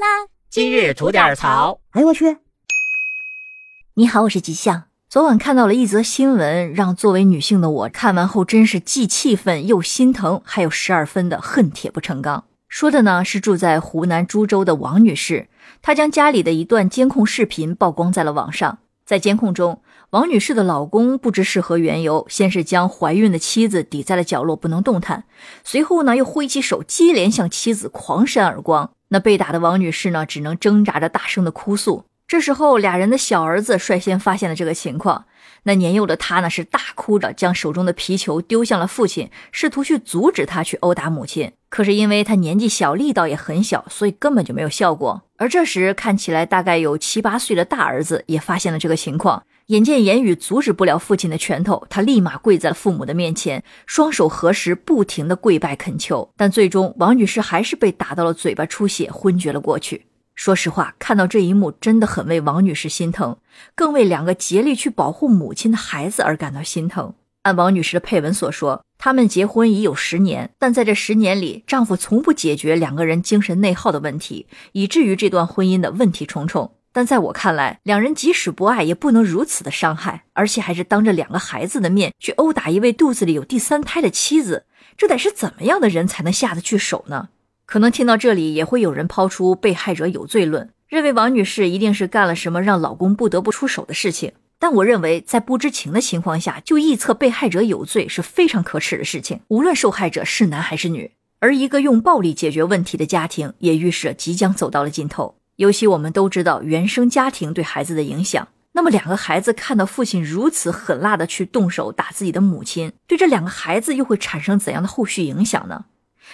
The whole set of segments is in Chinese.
啦！今日吐点槽。哎呦我去！你好，我是吉祥。昨晚看到了一则新闻，让作为女性的我看完后真是既气愤又心疼，还有十二分的恨铁不成钢。说的呢是住在湖南株洲的王女士，她将家里的一段监控视频曝光在了网上。在监控中，王女士的老公不知是何缘由，先是将怀孕的妻子抵在了角落不能动弹，随后呢又挥起手接连向妻子狂扇耳光。那被打的王女士呢，只能挣扎着大声的哭诉。这时候，俩人的小儿子率先发现了这个情况。那年幼的他呢，是大哭着将手中的皮球丢向了父亲，试图去阻止他去殴打母亲。可是因为他年纪小，力道也很小，所以根本就没有效果。而这时，看起来大概有七八岁的大儿子也发现了这个情况。眼见言语阻止不了父亲的拳头，他立马跪在了父母的面前，双手合十，不停的跪拜恳求。但最终，王女士还是被打到了嘴巴出血，昏厥了过去。说实话，看到这一幕，真的很为王女士心疼，更为两个竭力去保护母亲的孩子而感到心疼。按王女士的配文所说，他们结婚已有十年，但在这十年里，丈夫从不解决两个人精神内耗的问题，以至于这段婚姻的问题重重。但在我看来，两人即使不爱，也不能如此的伤害，而且还是当着两个孩子的面去殴打一位肚子里有第三胎的妻子，这得是怎么样的人才能下得去手呢？可能听到这里，也会有人抛出被害者有罪论，认为王女士一定是干了什么让老公不得不出手的事情。但我认为，在不知情的情况下就臆测被害者有罪是非常可耻的事情，无论受害者是男还是女。而一个用暴力解决问题的家庭，也预示着即将走到了尽头。尤其我们都知道原生家庭对孩子的影响，那么两个孩子看到父亲如此狠辣的去动手打自己的母亲，对这两个孩子又会产生怎样的后续影响呢？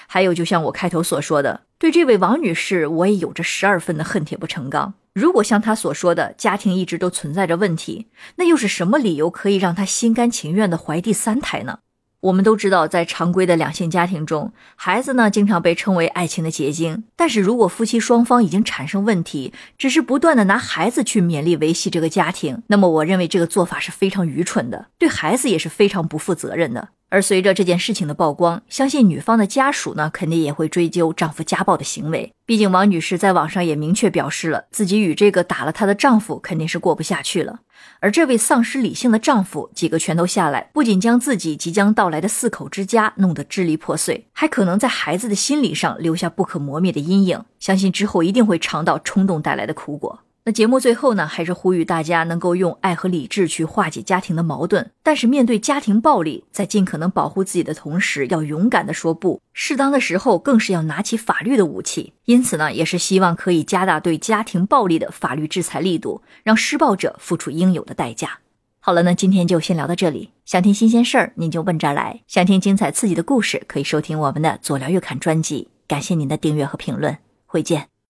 还有，就像我开头所说的，对这位王女士，我也有着十二分的恨铁不成钢。如果像她所说的，家庭一直都存在着问题，那又是什么理由可以让她心甘情愿的怀第三胎呢？我们都知道，在常规的两性家庭中，孩子呢经常被称为爱情的结晶。但是如果夫妻双方已经产生问题，只是不断的拿孩子去勉力维系这个家庭，那么我认为这个做法是非常愚蠢的，对孩子也是非常不负责任的。而随着这件事情的曝光，相信女方的家属呢，肯定也会追究丈夫家暴的行为。毕竟王女士在网上也明确表示了，自己与这个打了她的丈夫肯定是过不下去了。而这位丧失理性的丈夫，几个拳头下来，不仅将自己即将到来的四口之家弄得支离破碎，还可能在孩子的心理上留下不可磨灭的阴影。相信之后一定会尝到冲动带来的苦果。那节目最后呢，还是呼吁大家能够用爱和理智去化解家庭的矛盾。但是面对家庭暴力，在尽可能保护自己的同时，要勇敢的说不。适当的时候，更是要拿起法律的武器。因此呢，也是希望可以加大对家庭暴力的法律制裁力度，让施暴者付出应有的代价。好了，那今天就先聊到这里。想听新鲜事儿，您就问这儿来；想听精彩刺激的故事，可以收听我们的左聊右侃专辑。感谢您的订阅和评论，会见。